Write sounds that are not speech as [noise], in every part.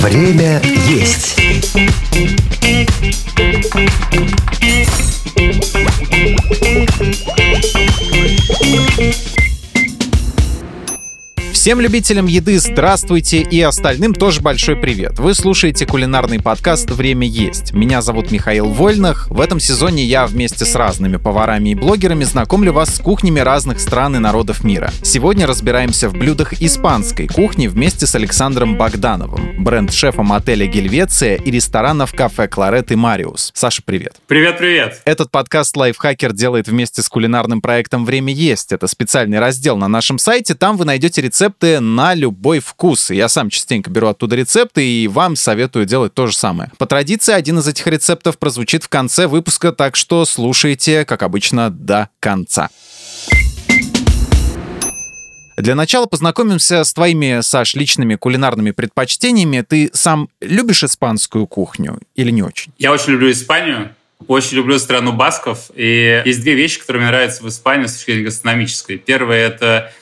Время есть. Всем любителям еды здравствуйте и остальным тоже большой привет. Вы слушаете кулинарный подкаст «Время есть». Меня зовут Михаил Вольных. В этом сезоне я вместе с разными поварами и блогерами знакомлю вас с кухнями разных стран и народов мира. Сегодня разбираемся в блюдах испанской кухни вместе с Александром Богдановым, бренд-шефом отеля «Гельвеция» и ресторанов кафе «Кларет» и «Мариус». Саша, привет. Привет-привет. Этот подкаст «Лайфхакер» делает вместе с кулинарным проектом «Время есть». Это специальный раздел на нашем сайте. Там вы найдете рецепт рецепты на любой вкус. Я сам частенько беру оттуда рецепты и вам советую делать то же самое. По традиции, один из этих рецептов прозвучит в конце выпуска, так что слушайте, как обычно, до конца. Для начала познакомимся с твоими, Саш, личными кулинарными предпочтениями. Ты сам любишь испанскую кухню или не очень? Я очень люблю Испанию. Очень люблю страну басков. И есть две вещи, которые мне нравятся в Испании с точки зрения гастрономической. Первое — это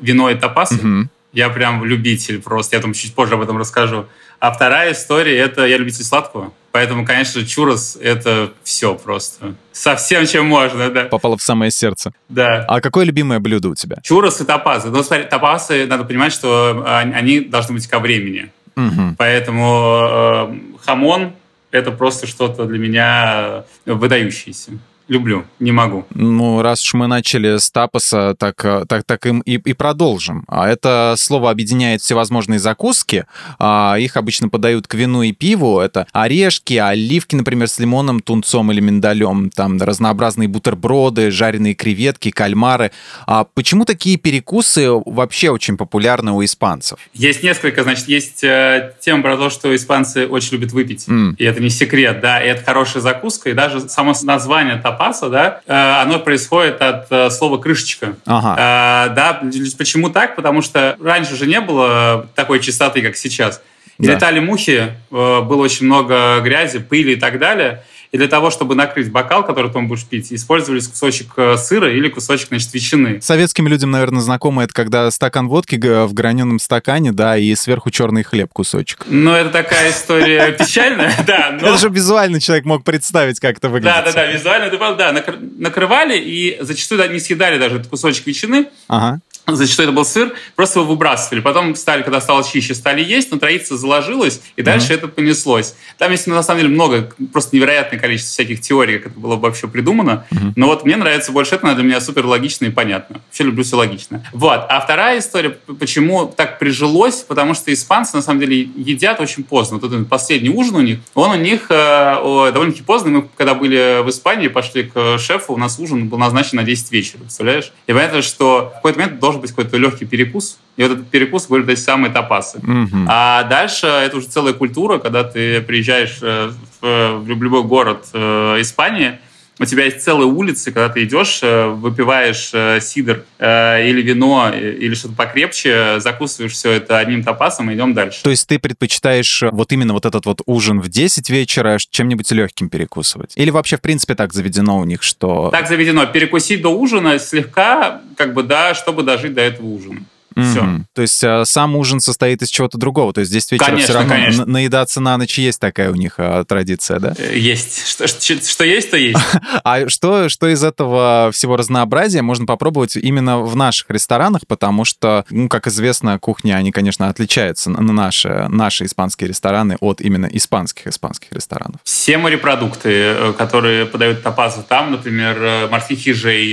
вино и тапасы. Угу. Я прям любитель просто. Я там чуть позже об этом расскажу. А вторая история — это я любитель сладкого. Поэтому, конечно, чурос — это все просто. Совсем чем можно, да. Попало в самое сердце. Да. А какое любимое блюдо у тебя? Чурос и тапасы. Ну, смотри, тапасы, надо понимать, что они должны быть ко времени. Угу. Поэтому э, хамон — это просто что-то для меня выдающееся люблю, не могу. Ну, раз уж мы начали с тапоса, так, э, так, так им и, и продолжим. А это слово объединяет всевозможные закуски. А, их обычно подают к вину и пиву. Это орешки, оливки, например, с лимоном, тунцом или миндалем. Там разнообразные бутерброды, жареные креветки, кальмары. А почему такие перекусы вообще очень популярны у испанцев? Есть несколько, значит, есть э, тема про то, что испанцы очень любят выпить. Mm. И это не секрет, да, и это хорошая закуска, и даже само название тапа запаса, да, э, оно происходит от э, слова крышечка. Ага. Э, да, почему так? Потому что раньше же не было такой чистоты, как сейчас. И да. летали мухи, было очень много грязи, пыли и так далее. И для того, чтобы накрыть бокал, который ты будешь пить, использовались кусочек э, сыра или кусочек, значит, ветчины. Советским людям, наверное, знакомо это, когда стакан водки в граненом стакане, да, и сверху черный хлеб кусочек. Ну, это такая история [laughs] печальная, да. Это же визуально человек мог представить, как это выглядит. Да, да, да, визуально, да, накрывали и зачастую не съедали даже этот кусочек ветчины. Ага зачастую это был сыр, просто его выбрасывали. Потом стали, когда стало чище, стали есть, но традиция заложилась, и дальше mm-hmm. это понеслось. Там есть, на самом деле, много, просто невероятное количество всяких теорий, как это было вообще придумано. Mm-hmm. Но вот мне нравится больше это, для меня супер логично и понятно. Вообще люблю все логично. Вот. А вторая история, почему так прижилось, потому что испанцы, на самом деле, едят очень поздно. Вот этот последний ужин у них, он у них э, довольно-таки поздно. Мы, когда были в Испании, пошли к шефу, у нас ужин был назначен на 10 вечера, представляешь? И понятно, что в какой-то момент должен быть какой-то легкий перекус, и вот этот перекус будет эти самые тапасы. Mm-hmm. А дальше это уже целая культура, когда ты приезжаешь э, в, в любой город э, Испании, у тебя есть целые улицы, когда ты идешь, э, выпиваешь э, сидр э, или вино, или что-то покрепче, закусываешь все это одним тапасом и идем дальше. То есть ты предпочитаешь вот именно вот этот вот ужин в 10 вечера чем-нибудь легким перекусывать? Или вообще, в принципе, так заведено у них, что... Так заведено. Перекусить до ужина слегка, как бы, да, чтобы дожить до этого ужина. Все. Mm-hmm. То есть а, сам ужин состоит из чего-то другого. То есть здесь вечером конечно, все равно конечно. наедаться на ночь есть такая у них а, традиция, да? Э, есть. Что, что, что есть, то есть. [laughs] а что, что из этого всего разнообразия можно попробовать именно в наших ресторанах? Потому что, ну, как известно, кухня, они, конечно, отличаются на наши, наши испанские рестораны от именно испанских испанских ресторанов. Все морепродукты, э, которые подают тапазы там, например, э, морских ежей,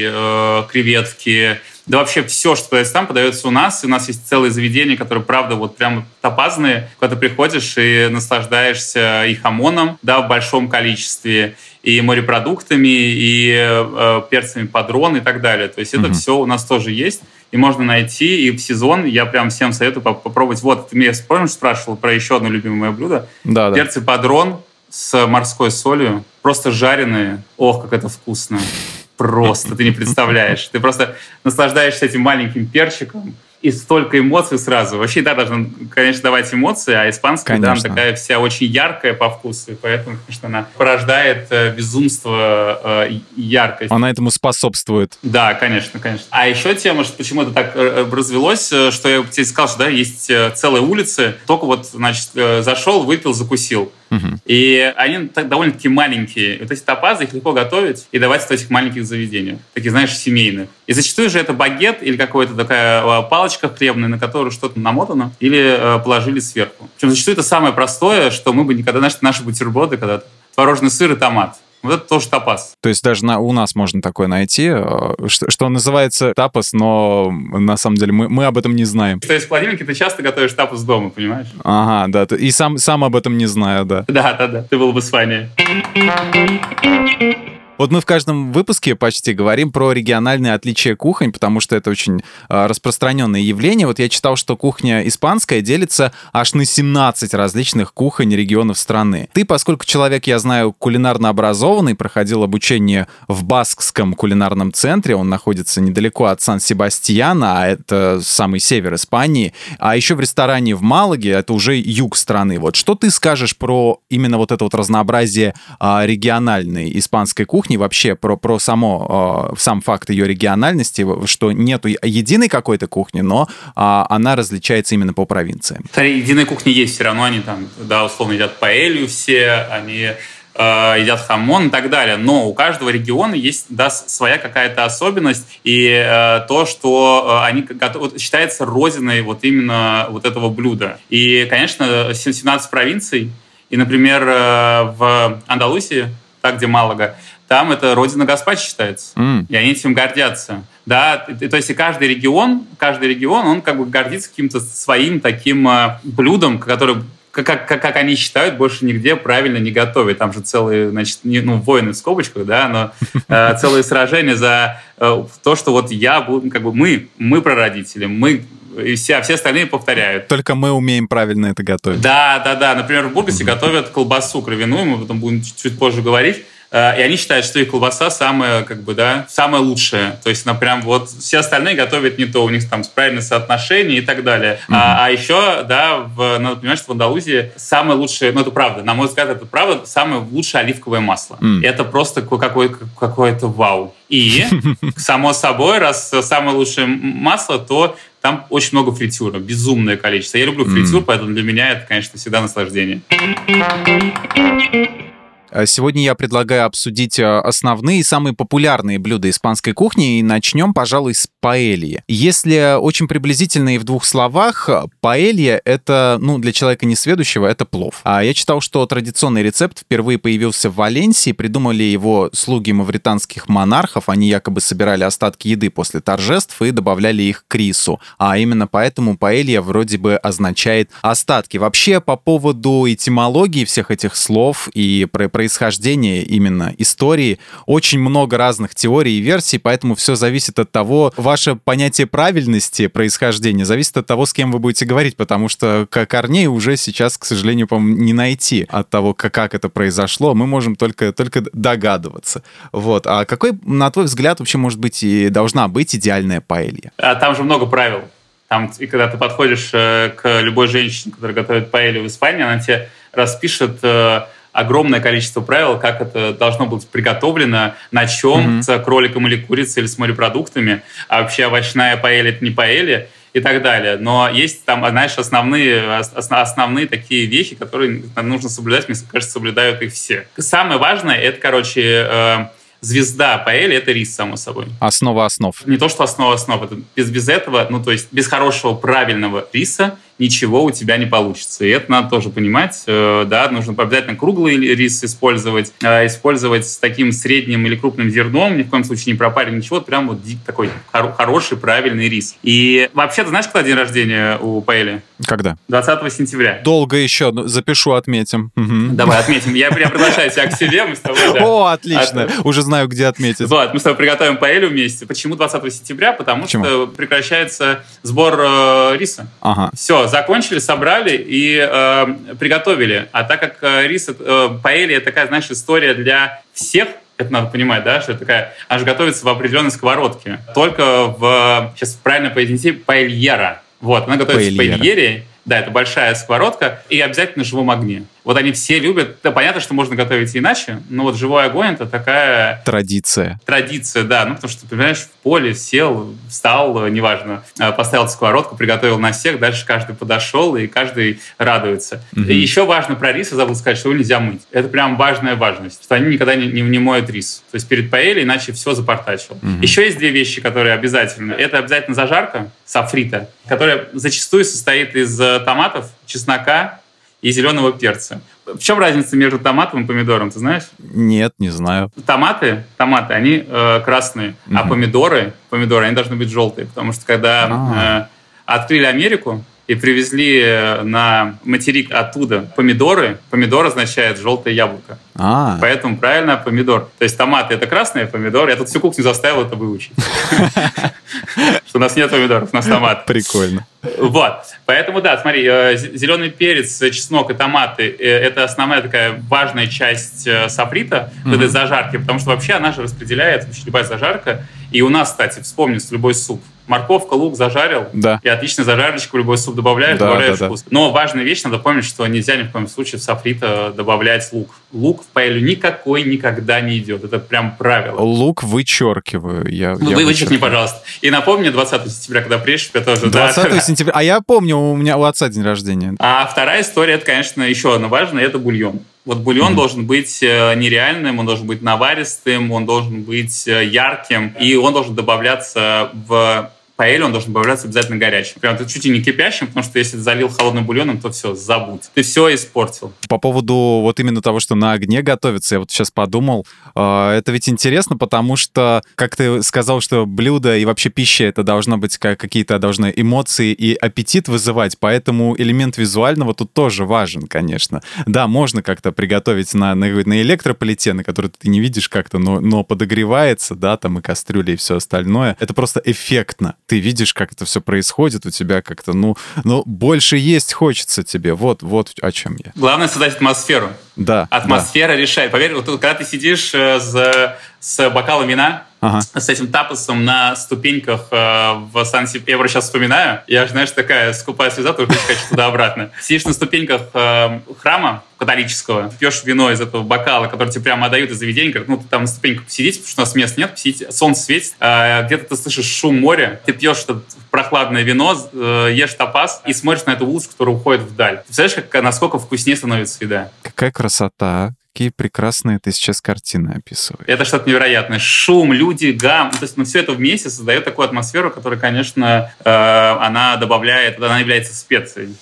креветки, да вообще все, что подается там, подается у нас. И у нас есть целые заведения, которые, правда, вот прям топазные, когда ты приходишь и наслаждаешься и хамоном, да, в большом количестве, и морепродуктами, и э, перцами падрон и так далее. То есть это mm-hmm. все у нас тоже есть и можно найти, и в сезон я прям всем советую попробовать. Вот, ты меня, помнишь, спрашивал про еще одно любимое блюдо? Да, Перцы падрон с морской солью, просто жареные. Ох, как это вкусно просто, ты не представляешь. Ты просто наслаждаешься этим маленьким перчиком, и столько эмоций сразу. Вообще, да, должна, конечно, давать эмоции, а испанская, конечно. да, она такая вся очень яркая по вкусу, и поэтому, конечно, она порождает э, безумство э, яркость. Она этому способствует. Да, конечно, конечно. А еще тема, что почему это так э, развелось, э, что я тебе сказал, что да, есть целые улицы, только вот, значит, зашел, выпил, закусил. И они так, довольно-таки маленькие. Вот эти топазы, их легко готовить и давать в этих маленьких заведениях. Таких, знаешь, семейных. И зачастую же это багет или какая-то такая палочка хлебная, на которую что-то намотано, или э, положили сверху. Причем зачастую это самое простое, что мы бы никогда, наши, наши бутерброды, когда творожный сыр и томат. Вот это тоже тапас. То есть даже на, у нас можно такое найти, э, что, что называется тапас, но на самом деле мы, мы об этом не знаем. То есть в холодильнике ты часто готовишь тапас дома, понимаешь? Ага, да. И сам, сам об этом не знаю, да. Да, да, да. Ты был бы с вами. Вот мы в каждом выпуске почти говорим про региональные отличия кухонь, потому что это очень э, распространенное явление. Вот я читал, что кухня испанская делится аж на 17 различных кухонь регионов страны. Ты, поскольку человек, я знаю, кулинарно образованный, проходил обучение в Баскском кулинарном центре, он находится недалеко от Сан-Себастьяна, а это самый север Испании, а еще в ресторане в Малаге, это уже юг страны. Вот что ты скажешь про именно вот это вот разнообразие э, региональной испанской кухни, кухни, вообще про, про само, э, сам факт ее региональности, что нету единой какой-то кухни, но э, она различается именно по провинциям. Смотри, единой кухни есть все равно, они там, да, условно едят паэлью все, они э, едят хамон и так далее. Но у каждого региона есть да, своя какая-то особенность, и э, то, что они вот, считается родиной вот именно вот этого блюда. И, конечно, 17 провинций, и, например, в Андалусии, так, где Малага, там это родина Гаспачо считается. Mm. И они этим гордятся. Да, то есть и каждый регион, каждый регион, он как бы гордится каким-то своим таким э, блюдом, которое как, как, как они считают, больше нигде правильно не готовят. Там же целые, значит, не, ну, войны в скобочках, да, но э, целые сражения за э, то, что вот я, как бы мы, мы прародители, мы и все, а все остальные повторяют. Только мы умеем правильно это готовить. Да, да, да. Например, в Бургасе mm-hmm. готовят колбасу кровяную, мы об этом будем чуть позже говорить. Э, и они считают, что их колбаса самая, как бы, да, самая лучшая. То есть, она прям вот все остальные готовят не то, у них там правильное соотношение и так далее. Mm-hmm. А, а еще, да, в, надо понимать, что в Андалузии самое лучшее, ну это правда, на мой взгляд, это правда, самое лучшее оливковое масло. Mm. Это просто какое- какое-то вау. И, [laughs] само собой, раз самое лучшее масло, то там очень много фритюра, безумное количество. Я люблю фритюр, mm. поэтому для меня это, конечно, всегда наслаждение. Э, сегодня я предлагаю обсудить э, основные и самые популярные блюда испанской кухни и начнем, пожалуй, с паэльи. Если очень приблизительно и в двух словах, паэлья — это, ну, для человека несведущего, это плов. А я читал, что традиционный рецепт впервые появился в Валенсии, придумали его слуги мавританских монархов, они якобы собирали остатки еды после торжеств и добавляли их к рису. А именно поэтому паэлья вроде бы означает остатки. Вообще, по поводу этимологии всех этих слов и про происхождения именно истории. Очень много разных теорий и версий, поэтому все зависит от того, ваше понятие правильности происхождения зависит от того, с кем вы будете говорить, потому что корней уже сейчас, к сожалению, по не найти от того, как, как это произошло. Мы можем только, только догадываться. Вот. А какой, на твой взгляд, вообще может быть и должна быть идеальная паэлья? А там же много правил. Там, и когда ты подходишь э, к любой женщине, которая готовит паэлью в Испании, она тебе распишет э, огромное количество правил, как это должно быть приготовлено, на чем, mm-hmm. с кроликом или курицей, или с морепродуктами, а вообще овощная паэлья – это не паэлья и так далее. Но есть там, знаешь, основные, основные такие вещи, которые нужно соблюдать, мне кажется, соблюдают их все. Самое важное – это, короче, э, звезда паэли — это рис, само собой. Основа основ. Не то, что основа основ. Это без, без этого, ну, то есть без хорошего, правильного риса ничего у тебя не получится. И это надо тоже понимать. Э, да, нужно обязательно круглый рис использовать, э, использовать с таким средним или крупным зерном, ни в коем случае не пропарить ничего, прям вот такой хороший, правильный рис. И вообще, ты знаешь, когда день рождения у Паэли? Когда? 20 сентября. Долго еще, ну, запишу, отметим. Угу. Давай, отметим. Я, я приглашаю тебя к себе, мы с тобой... Да. [laughs] О, отлично, От... уже знаю, где отметить. Вот, мы с тобой приготовим Паэлю вместе. Почему 20 сентября? Потому Почему? что прекращается сбор э, риса. Ага. Все, закончили, собрали и э, приготовили. А так как э, рис, э, паэлья такая, знаешь, история для всех Это надо понимать, да, что это такая... Же готовится в определенной сковородке. Только в... Сейчас правильно произнести, паэльера. Вот, она готовится паэльера. в паэльере. Да, это большая сковородка и обязательно на живом огне. Вот они все любят. Да, понятно, что можно готовить иначе, но вот живой огонь это такая... Традиция. Традиция, да. Ну, потому что, ты понимаешь, в поле сел, встал, неважно, э, поставил сковородку, приготовил на всех, дальше каждый подошел, и каждый радуется. Угу. И еще важно про рис, я забыл сказать, что его нельзя мыть. Это прям важная важность, что они никогда не, не, не моют рис. То есть перед паэлей, иначе все запортачил. Угу. Еще есть две вещи, которые обязательно. Это обязательно зажарка сафрита, которая зачастую состоит из э, томатов, чеснока, и зеленого перца. В чем разница между томатом и помидором, ты знаешь? Нет, не знаю. Томаты, томаты, они э, красные, угу. а помидоры, помидоры, они должны быть желтые, потому что когда а. э, открыли Америку, и привезли э, на материк оттуда помидоры. Помидор означает желтое яблоко. А. Поэтому правильно помидор. То есть томаты это красные помидоры. Я тут всю кухню заставил это выучить. [laughs] Что у нас нет помидоров, у нас томаты. Прикольно. Вот. Поэтому, да, смотри, э, зеленый перец, чеснок и томаты э, – это основная такая важная часть сафрита, mm-hmm. этой зажарки, потому что вообще она же распределяет, любая зажарка. И у нас, кстати, вспомни, любой суп – морковка, лук зажарил, да. и отлично зажарочку в любой суп добавляешь, да, добавляешь да, вкус. Да. Но важная вещь, надо помнить, что нельзя ни в коем случае в софрито добавлять лук. Лук в паэлю никакой никогда не идет. Это прям правило. Лук вычеркиваю. Я, ну, я вы вычеркни, пожалуйста. И напомни 20 сентября, когда приедешь, я тоже. 20 да. сентября. А я помню, у меня у отца день рождения. А вторая история, это, конечно, еще одна важная, это бульон. Вот бульон mm-hmm. должен быть э, нереальным, он должен быть наваристым, он должен быть э, ярким, и он должен добавляться в паэль, он должен добавляться обязательно горячим. Прям чуть ли не кипящим, потому что если залил холодным бульоном, то все, забудь. Ты все испортил. По поводу вот именно того, что на огне готовится, я вот сейчас подумал, э, это ведь интересно, потому что, как ты сказал, что блюдо и вообще пища это должно быть как какие-то должны эмоции и аппетит вызывать, поэтому элемент визуального тут тоже важен, конечно. Да, можно как-то приготовить на, на, на электроплите, на который ты не видишь как-то, но, но подогревается, да, там и кастрюля и все остальное. Это просто эффектно ты видишь, как это все происходит, у тебя как-то, ну, ну, больше есть хочется тебе. Вот, вот о чем я. Главное создать атмосферу. Да. Атмосфера да. решает. Поверь, вот когда ты сидишь э, с, с бокалом вина, ага. с этим тапосом на ступеньках э, в сан Я его сейчас вспоминаю. Я же, знаешь, такая скупая слеза, тоже хочу туда-обратно. Сидишь на ступеньках э, храма католического, пьешь вино из этого бокала, который тебе прямо отдают из заведения, говорят, ну, ты там на ступеньках посидите, потому что у нас мест нет, посидите, солнце светит, э, где-то ты слышишь шум моря, ты пьешь это прохладное вино, э, ешь тапас и смотришь на эту улицу, которая уходит вдаль. Ты представляешь, как, насколько вкуснее становится еда? Какая красота, какие прекрасные ты сейчас картины описываешь. Это что-то невероятное. Шум, люди, гам. То есть ну, все это вместе создает такую атмосферу, которая, конечно, э, она добавляет, она является специей.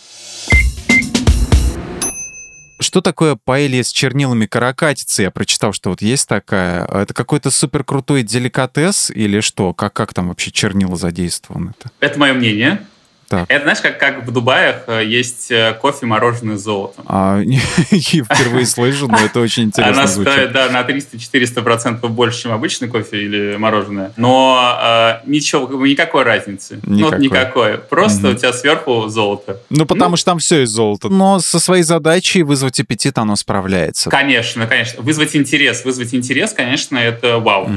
Что такое паэлья с чернилами каракатицы? Я прочитал, что вот есть такая. Это какой-то супер крутой деликатес или что? Как, как там вообще чернила задействованы? -то? Это мое мнение. Так. Это, знаешь, как, как в Дубаях э, есть э, кофе, мороженое с золотом. А, [laughs] впервые слышу, но это очень интересно Она стоит, да, на 300-400% больше, чем обычный кофе или мороженое. Но э, ничего, никакой разницы. Никакой. Ну, никакой. Просто у тебя сверху золото. Ну, потому ну, что там все из золота. Но со своей задачей вызвать аппетит оно справляется. Конечно, конечно. Вызвать интерес. Вызвать интерес, конечно, это вау.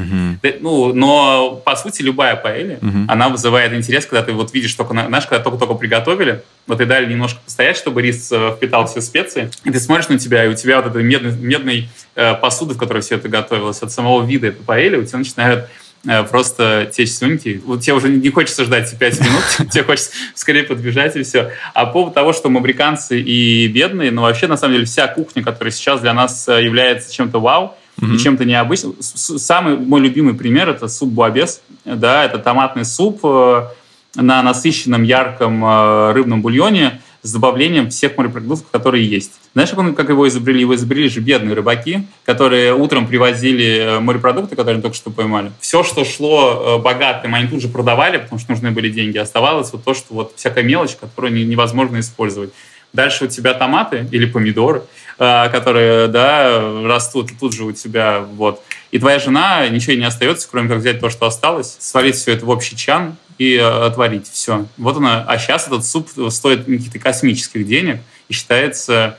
Ну, но, по сути, любая паэлья, она вызывает интерес, когда ты вот видишь только, знаешь, когда только-только приготовили, вот и дали немножко постоять, чтобы рис э, впитал все специи, и ты смотришь на тебя, и у тебя вот этой медной, медной э, посуды, в которой все это готовилось, от самого вида этой паэли, у тебя начинают э, просто течь слюнки. Вот тебе уже не хочется ждать 5 минут, [laughs] тебе хочется скорее подбежать и все. А по поводу того, что мы американцы и бедные, ну вообще, на самом деле, вся кухня, которая сейчас для нас является чем-то вау, mm-hmm. и чем-то необычным. Самый мой любимый пример – это суп буабес. Да, это томатный суп, на насыщенном ярком э, рыбном бульоне с добавлением всех морепродуктов, которые есть. Знаешь, как его изобрели? Его изобрели же бедные рыбаки, которые утром привозили э, морепродукты, которые они только что поймали. Все, что шло э, богатым, они тут же продавали, потому что нужны были деньги. Оставалось вот то, что вот всякая мелочь, которую невозможно использовать. Дальше у тебя томаты или помидоры, которые, да, растут тут же у тебя, вот. И твоя жена, ничего не остается, кроме как взять то, что осталось, свалить все это в общий чан, и э, отварить. Все. Вот она. А сейчас этот суп стоит каких-то космических денег и считается э,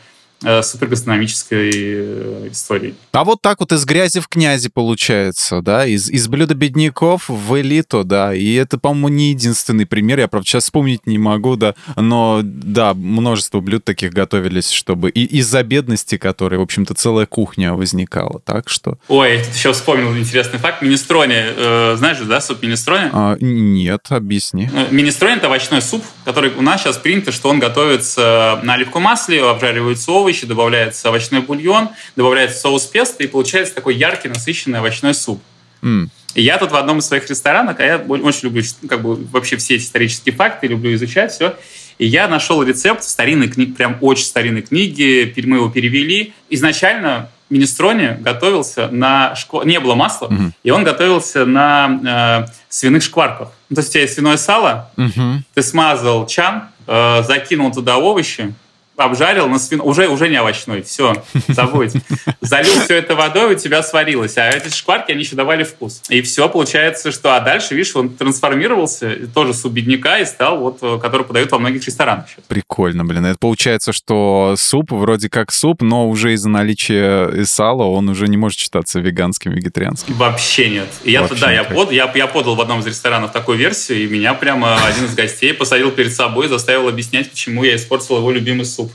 супергастрономической э, историей. А вот так вот из грязи в князи получается, да, из, из блюда бедняков в элиту, да, и это, по-моему, не единственный пример, я, правда, сейчас вспомнить не могу, да, но, да, множество блюд таких готовились, чтобы и из-за бедности, которой, в общем-то, целая кухня возникала, так что... Ой, тут еще вспомнил интересный факт, министрони, э, знаешь же, да, суп министрони? А, нет, объясни. Э, министрони — это овощной суп, который у нас сейчас принято, что он готовится на оливковом масле, обжариваются овощи, добавляется овощной бульон, добавляется соус песто, и получается такой яркий, насыщенный овощной суп. Mm. И я тут в одном из своих ресторанов, а я очень люблю как бы вообще все исторические факты, люблю изучать все, и я нашел рецепт в старинной книге, прям очень старинной книге, мы его перевели. Изначально Министроне готовился на шквар... не было масла, угу. и он готовился на э, свиных шкварках. Ну, то есть у тебя есть свиное сало, угу. ты смазал чан, э, закинул туда овощи, обжарил на свин... Уже, уже не овощной, все, забудь. Залил все это водой, у тебя сварилось. А эти шкварки, они еще давали вкус. И все, получается, что... А дальше, видишь, он трансформировался, тоже суп бедняка, и стал вот, э, который подают во многих ресторанах сейчас. Прикольно, блин. Это получается, что суп вроде как суп, но уже из-за наличия сала он уже не может считаться веганским, вегетарианским. Вообще нет. И я, да, я, под, я, я подал в одном из ресторанов такую версию, и меня прямо один из гостей посадил перед собой, заставил объяснять, почему я испортил его любимый суп. Суп.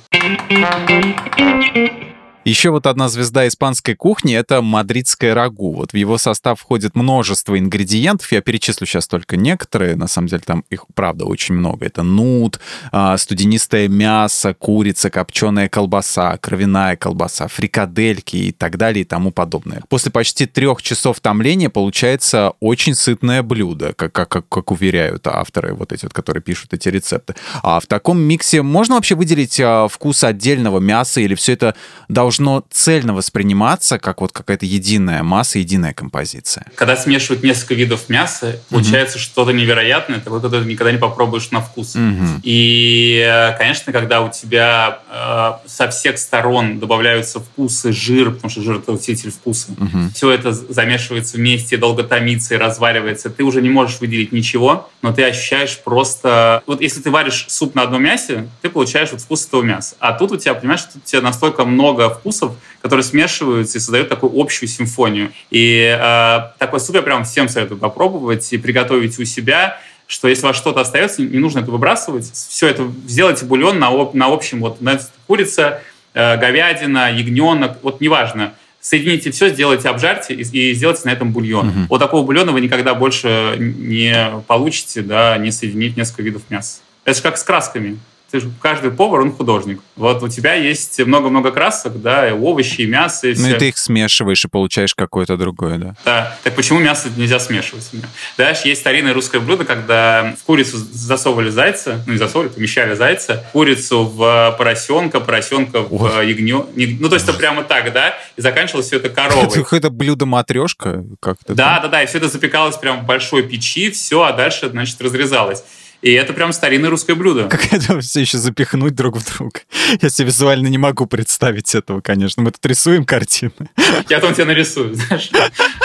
Еще вот одна звезда испанской кухни — это мадридское рагу. Вот в его состав входит множество ингредиентов. Я перечислю сейчас только некоторые. На самом деле там их, правда, очень много. Это нут, а, студенистое мясо, курица, копченая колбаса, кровяная колбаса, фрикадельки и так далее и тому подобное. После почти трех часов томления получается очень сытное блюдо, как, как, как, как уверяют авторы, вот эти вот, которые пишут эти рецепты. А в таком миксе можно вообще выделить а, вкус отдельного мяса или все это должно должно цельно восприниматься как вот какая-то единая масса, единая композиция. Когда смешивают несколько видов мяса, получается mm-hmm. что-то невероятное, такое, которое ты никогда не попробуешь на вкус. Mm-hmm. И, э, конечно, когда у тебя э, со всех сторон добавляются вкусы, жир, потому что жир — это усилитель вкуса, mm-hmm. все это замешивается вместе, долго томится и разваливается, ты уже не можешь выделить ничего, но ты ощущаешь просто... Вот если ты варишь суп на одном мясе, ты получаешь вот вкус этого мяса. А тут у тебя, понимаешь, тут у тебя настолько много вкусов, которые смешиваются и создают такую общую симфонию. И э, такой суп я прям всем советую попробовать и приготовить у себя что если у вас что-то остается, не нужно это выбрасывать. Все это сделайте бульон на, на общем, вот на курица, э, говядина, ягненок, вот неважно. Соедините все, сделайте, обжарьте и, и сделайте на этом бульон. Угу. Вот такого бульона вы никогда больше не получите, да, не соединить несколько видов мяса. Это же как с красками ты же, каждый повар, он художник. Вот у тебя есть много-много красок, да, и овощи, и мясо, и все. Ну и ты их смешиваешь и получаешь какое-то другое, да? Да. Так почему мясо нельзя смешивать? Дальше есть старинное русское блюдо, когда в курицу засовывали зайца, ну не засовывали, помещали зайца, курицу в поросенка, поросенка в ягнё. Ну то есть это прямо так, да? И заканчивалось все [laughs] это коровой. Это какое-то блюдо-матрешка как-то? Да, да, да, и все это запекалось прямо в большой печи, все, а дальше, значит, разрезалось. И это прям старинное русское блюдо. Как это все еще запихнуть друг в друга? [laughs] Я себе визуально не могу представить этого, конечно. Мы тут рисуем картины. [laughs] Я там тебе нарисую, знаешь.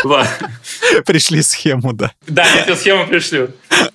[laughs] Пришли схему, да. Да, я тебе схему пришлю.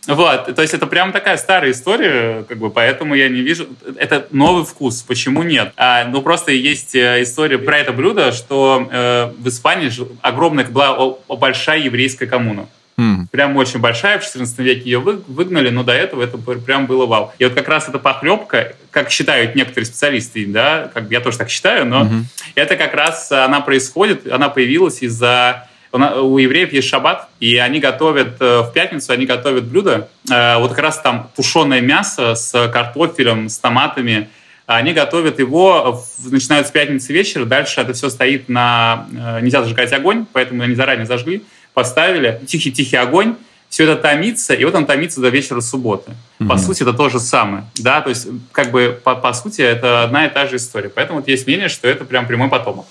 Вот, то есть это прям такая старая история, как бы, поэтому я не вижу... Это новый вкус, почему нет? А, ну, просто есть э, история про это блюдо, что э, в Испании огромная была большая еврейская коммуна. Mm. Прям очень большая, в 14 веке ее выгнали, но до этого это прям было вау. И вот как раз эта похлебка, как считают некоторые специалисты, да, как я тоже так считаю, но mm-hmm. это как раз она происходит, она появилась из-за у евреев есть шаббат, и они готовят э, в пятницу, они готовят блюдо, э, вот как раз там тушеное мясо с картофелем, с томатами, они готовят его, начинают с пятницы вечера, дальше это все стоит на... Э, нельзя зажигать огонь, поэтому они заранее зажгли, поставили, тихий-тихий огонь, все это томится, и вот он томится до вечера субботы. Mm-hmm. По сути, это то же самое. Да? То есть, как бы, по, по сути, это одна и та же история. Поэтому вот есть мнение, что это прям прямой потомок.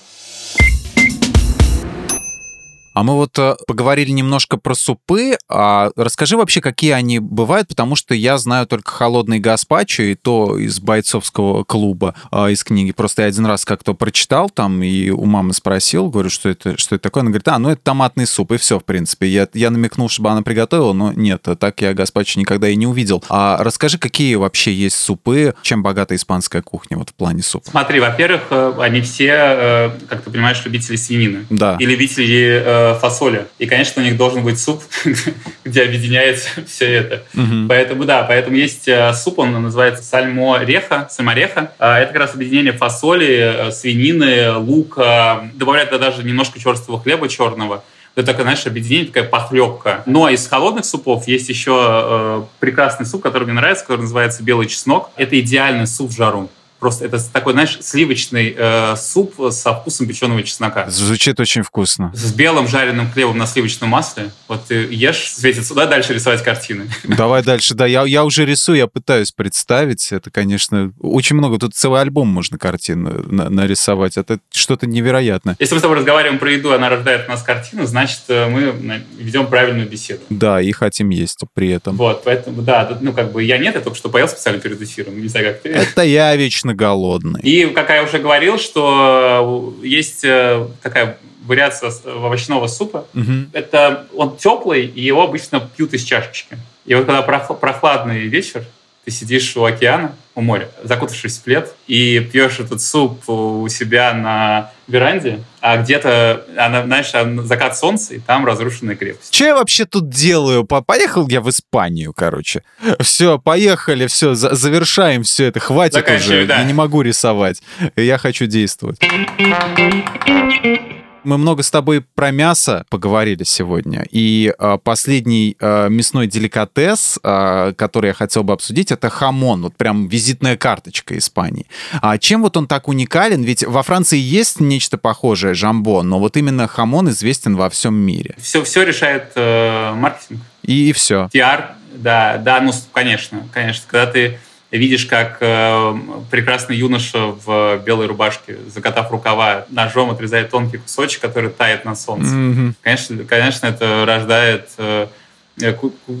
А мы вот э, поговорили немножко про супы. А расскажи вообще, какие они бывают, потому что я знаю только холодный гаспачо, и то из бойцовского клуба, а, из книги. Просто я один раз как-то прочитал там, и у мамы спросил, говорю, что это, что это такое. Она говорит, а, ну это томатный суп, и все, в принципе. Я, я намекнул, чтобы она приготовила, но нет, так я гаспачо никогда и не увидел. А расскажи, какие вообще есть супы, чем богата испанская кухня вот в плане супа? Смотри, во-первых, э, они все, э, как ты понимаешь, любители свинины. Да. И любители фасоли. И, конечно, у них должен быть суп, [laughs] где объединяется [laughs] все это. Угу. Поэтому, да, поэтому есть суп, он называется сальмо-реха, сальмореха. А, это как раз объединение фасоли, свинины, лука. Добавляют туда даже немножко черствого хлеба черного это такое, знаешь, объединение, такая похлебка. Но из холодных супов есть еще э, прекрасный суп, который мне нравится, который называется белый чеснок. Это идеальный суп в жару. Просто это такой, знаешь, сливочный э, суп со вкусом печеного чеснока. Звучит очень вкусно. С белым жареным хлебом на сливочном масле. Вот ты ешь, светится, да, дальше рисовать картины. Давай дальше, да. Я, я уже рисую, я пытаюсь представить. Это, конечно, очень много. Тут целый альбом можно картин на, нарисовать. Это что-то невероятное. Если мы с тобой разговариваем про еду, она рождает у нас картину, значит, э, мы ведем правильную беседу. Да, и хотим есть при этом. Вот, поэтому, да, ну, как бы я нет, я только что поел специально перед эфиром. Не знаю, как ты. Это я вечно вечно голодный. И, как я уже говорил, что есть э, такая вариация овощного супа. Угу. Это он теплый, и его обычно пьют из чашечки. И вот когда прохладный вечер, ты сидишь у океана, у моря, закутавшись в плед, и пьешь этот суп у себя на веранде, а где-то, она, знаешь, закат солнца, и там разрушенная крепость. Что я вообще тут делаю? Поехал я в Испанию, короче. [laughs] Все, поехали, все, завершаем все это. Хватит уже, да. я не могу рисовать. Я хочу действовать. Мы много с тобой про мясо поговорили сегодня. И э, последний э, мясной деликатес, э, который я хотел бы обсудить, это хамон. Вот прям визитная карточка Испании. А чем вот он так уникален? Ведь во Франции есть нечто похожее, jambon, но вот именно хамон известен во всем мире. Все, все решает э, маркетинг. И, и все. Пиар, да, да, ну, конечно, конечно. Когда ты видишь, как э, прекрасный юноша в белой рубашке, закатав рукава, ножом отрезает тонкий кусочек, который тает на солнце. Mm-hmm. Конечно, конечно, это рождает э,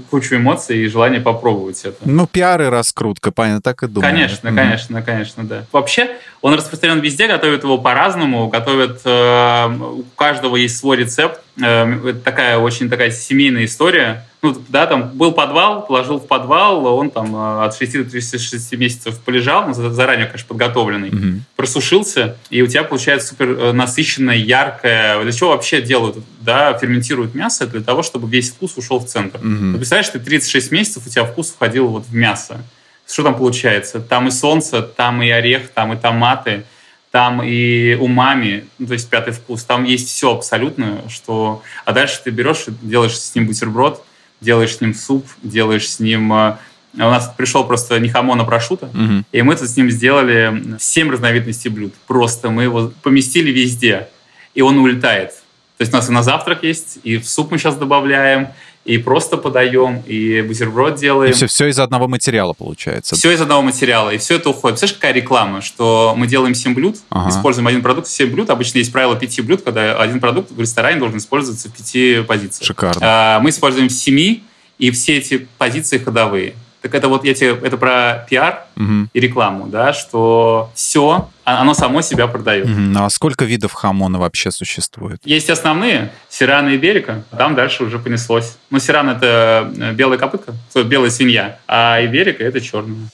кучу эмоций и желание попробовать это. Ну, пиар и раскрутка, понятно, так и думаю. Конечно, mm-hmm. конечно, конечно, да. Вообще, он распространен везде, готовят его по-разному, готовят, э, у каждого есть свой рецепт. Э, это такая очень такая семейная история ну, да, там был подвал, положил в подвал, он там э, от 6 до 36 месяцев полежал, ну, заранее, конечно, подготовленный, угу. просушился, и у тебя получается супер э, насыщенное, яркое. Для чего вообще делают, да, ферментируют мясо? Для того, чтобы весь вкус ушел в центр. Угу. Ну, представляешь, ты 36 месяцев, у тебя вкус входил вот в мясо. Что там получается? Там и солнце, там и орех, там и томаты, там и умами, ну, то есть пятый вкус, там есть все абсолютно, что... А дальше ты берешь и делаешь с ним бутерброд, делаешь с ним суп, делаешь с ним... Э, у нас пришел просто не хамон, а прошута, угу. и мы тут с ним сделали семь разновидностей блюд. Просто мы его поместили везде, и он улетает. То есть у нас и на завтрак есть, и в суп мы сейчас добавляем, и просто подаем, и бутерброд делаем. И все, все из одного материала получается. Все из одного материала, и все это уходит. Представляешь, какая реклама, что мы делаем 7 блюд, ага. используем один продукт, 7 блюд. Обычно есть правило 5 блюд, когда один продукт в ресторане должен использоваться в 5 позициях. Шикарно. А, мы используем 7, и все эти позиции ходовые. Так это вот я тебе, это про пиар угу. и рекламу, да, что все, а, оно само себя продает. Угу. А сколько видов хамона вообще существует? Есть основные, сирана и берика, там дальше уже понеслось. Ну, сирана это э, белая копытка, белая свинья, а иберика это черная.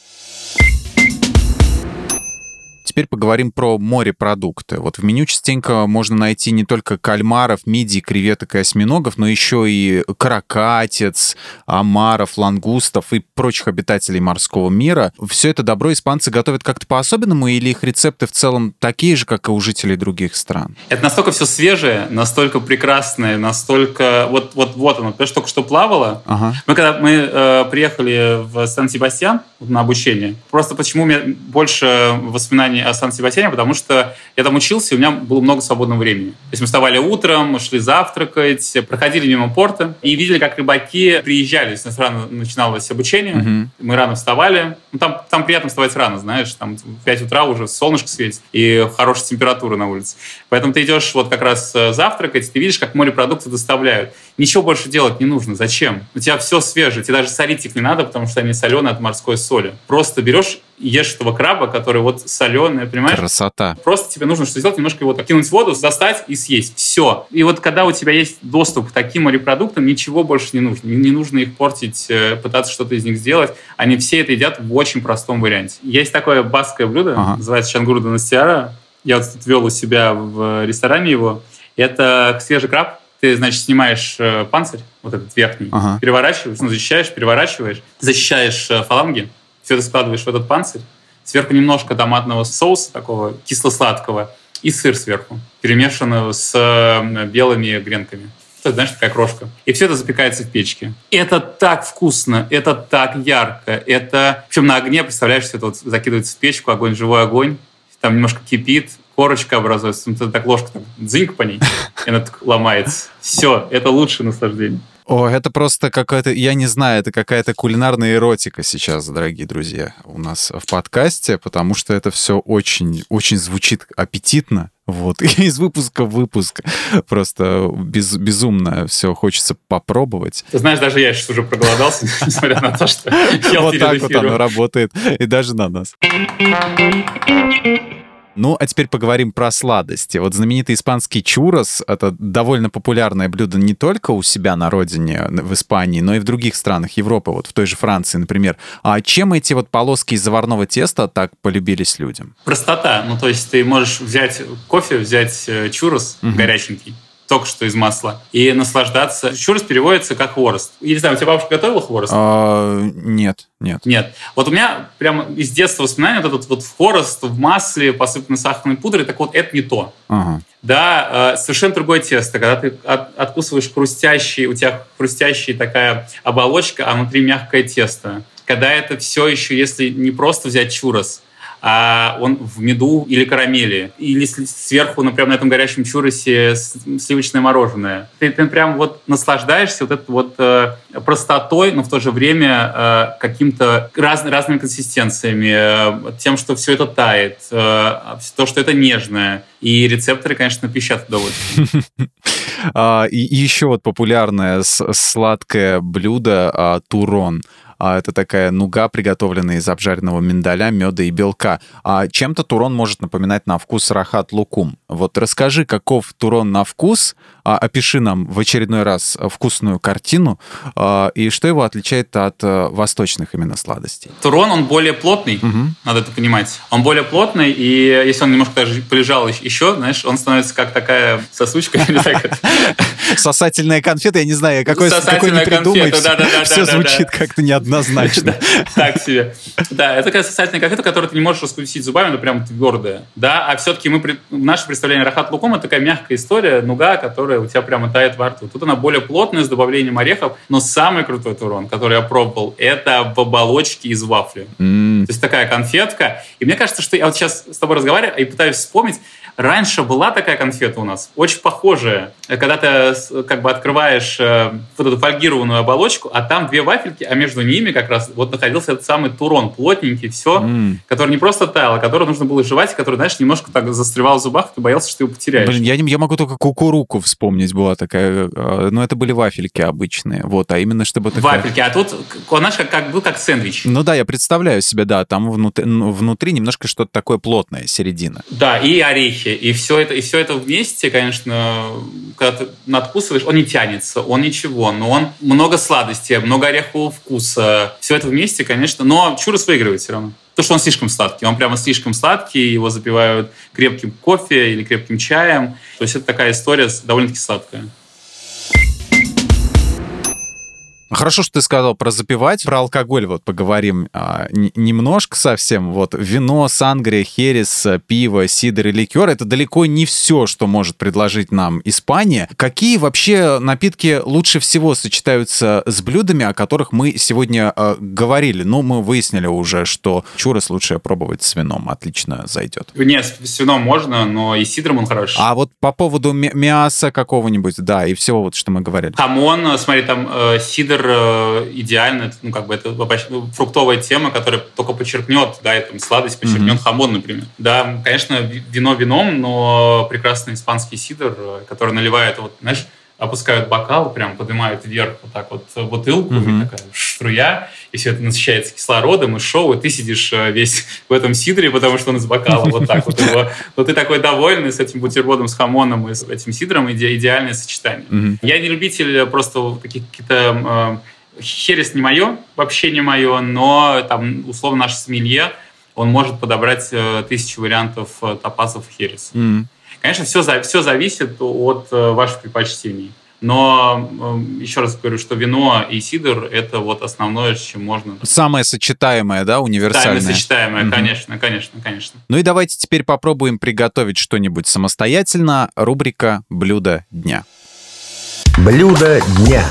Теперь поговорим про морепродукты. Вот в меню частенько можно найти не только кальмаров, мидий, креветок и осьминогов, но еще и каракатиц, омаров, лангустов и прочих обитателей морского мира. Все это добро испанцы готовят как-то по-особенному или их рецепты в целом такие же, как и у жителей других стран? Это настолько все свежее, настолько прекрасное, настолько... Вот, вот, вот оно, что только что плавало. Ага. Мы когда мы э, приехали в Сан-Себастьян на обучение, просто почему у меня больше воспоминаний Сан-Себастьяне, потому что я там учился, и у меня было много свободного времени. То есть мы вставали утром, шли завтракать, проходили мимо порта и видели, как рыбаки приезжали. То есть у нас рано начиналось обучение, угу. мы рано вставали. Ну, там, там приятно вставать рано, знаешь, там в 5 утра уже солнышко светит и хорошая температура на улице. Поэтому ты идешь вот как раз э, завтракать, ты видишь, как морепродукты доставляют. Ничего больше делать не нужно. Зачем? У тебя все свежее, тебе даже солить их не надо, потому что они соленые от морской соли. Просто берешь ешь этого краба, который вот соленый, понимаешь? Красота. Просто тебе нужно что сделать, немножко его кинуть в воду, достать и съесть. Все. И вот когда у тебя есть доступ к таким морепродуктам, ничего больше не нужно. Не нужно их портить, э, пытаться что-то из них сделать. Они все это едят в очень простом варианте. Есть такое баское блюдо, ага. называется чангуру Настиара. Я вот тут вел у себя в ресторане его. Это свежий краб. Ты, значит, снимаешь э, панцирь, вот этот верхний, ага. переворачиваешь, ну, защищаешь, переворачиваешь, защищаешь э, фаланги, все это складываешь в этот панцирь, сверху немножко томатного соуса такого кисло-сладкого и сыр сверху, перемешанного с белыми гренками. Это, знаешь, такая крошка. И все это запекается в печке. Это так вкусно, это так ярко, это... Причем на огне, представляешь, все это вот закидывается в печку, огонь, живой огонь, там немножко кипит, корочка образуется, ну, так ложка там, дзыньк по ней, и она так ломается. Все, это лучшее наслаждение. О, это просто какая-то, я не знаю, это какая-то кулинарная эротика сейчас, дорогие друзья, у нас в подкасте, потому что это все очень, очень звучит аппетитно. Вот, и [laughs] из выпуска в выпуск просто без, безумно все хочется попробовать. Ты знаешь, даже я сейчас уже проголодался, [laughs] несмотря на то, что [laughs] Вот так вот оно работает, и даже на нас. Ну, а теперь поговорим про сладости. Вот знаменитый испанский чурос — это довольно популярное блюдо не только у себя на родине, в Испании, но и в других странах Европы, вот в той же Франции, например. А чем эти вот полоски из заварного теста так полюбились людям? Простота. Ну, то есть ты можешь взять кофе, взять э, чурос угу. горяченький, только что из масла, и наслаждаться. Чурос переводится как хворост. Я не знаю, у тебя бабушка готовила хворост? А, нет, нет. Нет. Вот у меня прямо из детства воспоминания вот этот вот хворост в масле, посыпанный сахарной пудрой, так вот это не то. Ага. Да, э, совершенно другое тесто. Когда ты от, откусываешь хрустящий, у тебя хрустящая такая оболочка, а внутри мягкое тесто. Когда это все еще, если не просто взять чурос, а он в меду или карамели. Или сверху, например, на этом горячем чуросе сливочное мороженое. Ты, ты прям вот наслаждаешься вот этой вот э, простотой, но в то же время э, каким-то раз, разными консистенциями, э, тем, что все это тает, э, то, что это нежное. И рецепторы, конечно, пищат удовольствие. [laughs] А, и еще вот популярное сладкое блюдо а, турон — а это такая нуга, приготовленная из обжаренного миндаля, меда и белка. А чем-то турон может напоминать на вкус рахат лукум. Вот расскажи, каков турон на вкус, а, опиши нам в очередной раз вкусную картину, а, и что его отличает от а, восточных именно сладостей. Турон, он более плотный, угу. надо это понимать. Он более плотный, и если он немножко даже полежал еще, знаешь, он становится как такая сосучка. [laughs] Сосательная конфета, я не знаю, какой, какой не придумай, все звучит как-то неоднозначно. [laughs] Так себе. Да, это такая сосательная конфета, которую ты не можешь раскусить зубами, она прям твердая. Да, а все-таки мы, наше представление рахат луком, это такая мягкая история, нуга, которая у тебя прямо тает во рту. Тут она более плотная, с добавлением орехов, но самый крутой турон, который я пробовал, это в оболочке из вафли. То есть такая конфетка. И мне кажется, что я вот сейчас с тобой разговариваю и пытаюсь вспомнить, Раньше была такая конфета у нас, очень похожая, когда ты как бы открываешь э, вот эту фольгированную оболочку, а там две вафельки, а между ними как раз вот находился этот самый турон, плотненький, все, mm. который не просто таял, а который нужно было жевать, который, знаешь, немножко так застревал в зубах, ты боялся, что ты его потеряешь. Блин, я, не, я могу только кукуруку вспомнить, была такая, э, но это были вафельки обычные, вот, а именно чтобы... Такая... Вафельки, а тут, знаешь, как, как был как сэндвич. Ну да, я представляю себе, да, там внутри, внутри немножко что-то такое плотное, середина. Да, и орехи орехи, и все это, и все это вместе, конечно, когда ты надкусываешь, он не тянется, он ничего, но он много сладости, много орехового вкуса, все это вместе, конечно, но чурос выигрывает все равно. То, что он слишком сладкий. Он прямо слишком сладкий, его запивают крепким кофе или крепким чаем. То есть это такая история довольно-таки сладкая. Хорошо, что ты сказал про запивать. Про алкоголь вот поговорим а, немножко совсем. Вот вино, сангрия, херес, пиво, сидр и ликер — это далеко не все, что может предложить нам Испания. Какие вообще напитки лучше всего сочетаются с блюдами, о которых мы сегодня а, говорили? Ну, мы выяснили уже, что чурос лучше пробовать с вином. Отлично зайдет. Нет, с вином можно, но и сидром он хороший. А вот по поводу мяса какого-нибудь, да, и всего вот, что мы говорили. Хамон, смотри, там э, сидр э, идеально, ну, как бы это фруктовая тема, которая только подчеркнет, да, и, там, сладость подчеркнет mm-hmm. хамон, например. Да, конечно, вино вином, но прекрасный испанский сидр, э, который наливает, вот, знаешь, опускают бокал, прям поднимают вверх вот так вот бутылку, mm-hmm. и такая струя, и все это насыщается кислородом, и шоу, и ты сидишь э, весь в этом сидре, потому что он из бокала вот так вот его. Но ты такой довольный с этим бутербродом, с хамоном и с этим сидром, иде, идеальное сочетание. Mm-hmm. Я не любитель просто таких каких-то... Э, херес не мое, вообще не мое, но там, условно, наш сомелье, он может подобрать э, тысячу вариантов э, топазов херес. Mm-hmm. Конечно, все, все зависит от э, ваших предпочтений. Но э, еще раз говорю, что вино и сидр – это вот основное, с чем можно... Самое сочетаемое, да, универсальное? Самое сочетаемое, mm конечно, конечно, конечно. Ну и давайте теперь попробуем приготовить что-нибудь самостоятельно. Рубрика «Блюдо дня». Блюдо дня.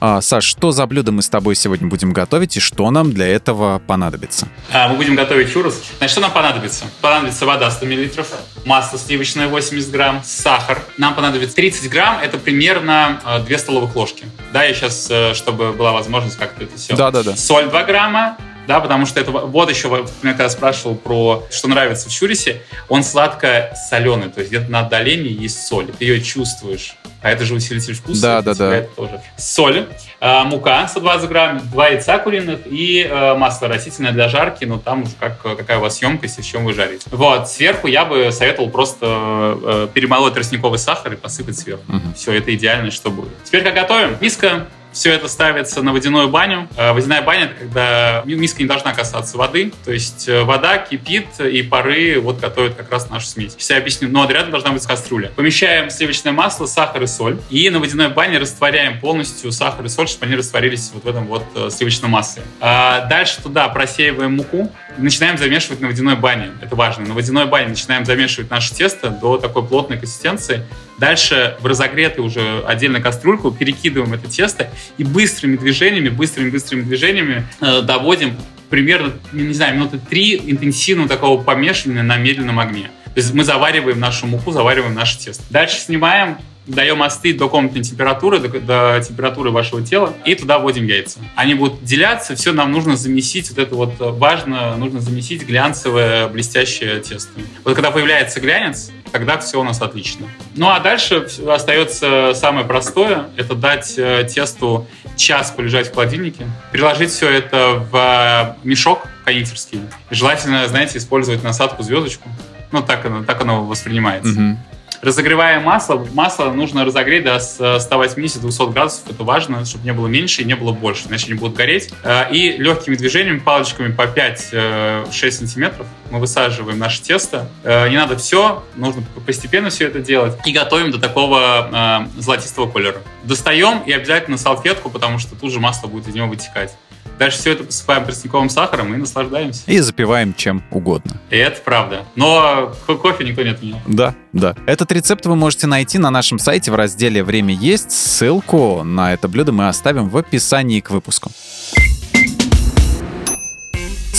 А, Саш, что за блюдо мы с тобой сегодня будем готовить и что нам для этого понадобится? А, мы будем готовить чурос. Значит, что нам понадобится? Понадобится вода 100 мл, масло сливочное 80 грамм, сахар. Нам понадобится 30 грамм, это примерно 2 а, столовых ложки. Да, я сейчас, э, чтобы была возможность как-то это все. Да-да-да. Соль 2 грамма, да, потому что это вот еще, меня когда спрашивал про что нравится в чурисе, он сладко-соленый, то есть где-то на отдалении есть соль, ты ее чувствуешь а это же усилитель вкуса. Да, да, да. Тоже. Соль, э, мука 120 грамм, два яйца куриных и э, масло растительное для жарки, но там уже как, какая у вас емкость и с чем вы жарите. Вот, сверху я бы советовал просто э, перемолоть тростниковый сахар и посыпать сверху. Угу. Все, это идеально, что будет. Теперь как готовим? Миска, все это ставится на водяную баню. Э, водяная баня — это когда миска не должна касаться воды. То есть э, вода кипит, и пары вот готовят как раз нашу смесь. Сейчас я объясню. Но рядом должна быть кастрюля. Помещаем сливочное масло, сахар и соль. И на водяной бане растворяем полностью сахар и соль, чтобы они растворились вот в этом вот э, сливочном масле. А дальше туда просеиваем муку. Начинаем замешивать на водяной бане. Это важно. На водяной бане начинаем замешивать наше тесто до такой плотной консистенции. Дальше в разогретую уже отдельно кастрюльку перекидываем это тесто и быстрыми движениями, быстрыми-быстрыми движениями э, доводим примерно, не знаю, минуты три интенсивного такого помешивания на медленном огне. То есть мы завариваем нашу муку, завариваем наше тесто. Дальше снимаем, даем остыть до комнатной температуры, до, до температуры вашего тела, и туда вводим яйца. Они будут деляться, все нам нужно замесить, вот это вот важно, нужно замесить глянцевое блестящее тесто. Вот когда появляется глянец, тогда все у нас отлично. Ну а дальше остается самое простое, это дать э, тесту час полежать в холодильнике, переложить все это в мешок кондитерский. Желательно, знаете, использовать насадку звездочку. Ну, так оно, так оно воспринимается. Угу. Разогревая масло, масло нужно разогреть до 180-200 градусов. Это важно, чтобы не было меньше и не было больше, иначе они будут гореть. Э, и легкими движениями, палочками по 5-6 э, сантиметров мы высаживаем наше тесто. Э, не надо все, нужно постепенно все это делать. И готовим до такого золотистого колера. Достаем и обязательно салфетку, потому что тут же масло будет из него вытекать. Дальше все это посыпаем тростниковым сахаром и наслаждаемся. И запиваем чем угодно. И это правда. Но кофе никто не отменял. Да, да. Этот рецепт вы можете найти на нашем сайте в разделе «Время есть». Ссылку на это блюдо мы оставим в описании к выпуску.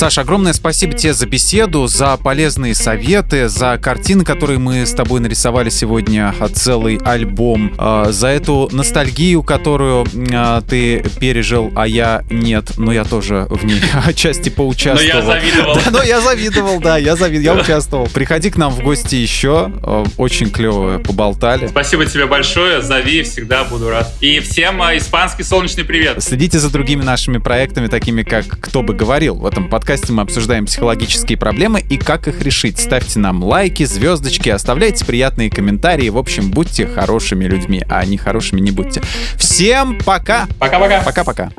Саша, огромное спасибо тебе за беседу, за полезные советы, за картины, которые мы с тобой нарисовали сегодня, а, целый альбом, а, за эту ностальгию, которую а, ты пережил, а я нет, но я тоже в ней [laughs] отчасти поучаствовал. Но я завидовал. Да, но я завидовал, да, я завидовал, я участвовал. Приходи к нам в гости еще, очень клево поболтали. Спасибо тебе большое, зови, всегда буду рад. И всем испанский солнечный привет. Следите за другими нашими проектами, такими как «Кто бы говорил» в этом подкасте подкасте мы обсуждаем психологические проблемы и как их решить. Ставьте нам лайки, звездочки, оставляйте приятные комментарии. В общем, будьте хорошими людьми, а не хорошими не будьте. Всем пока! Пока-пока! Пока-пока!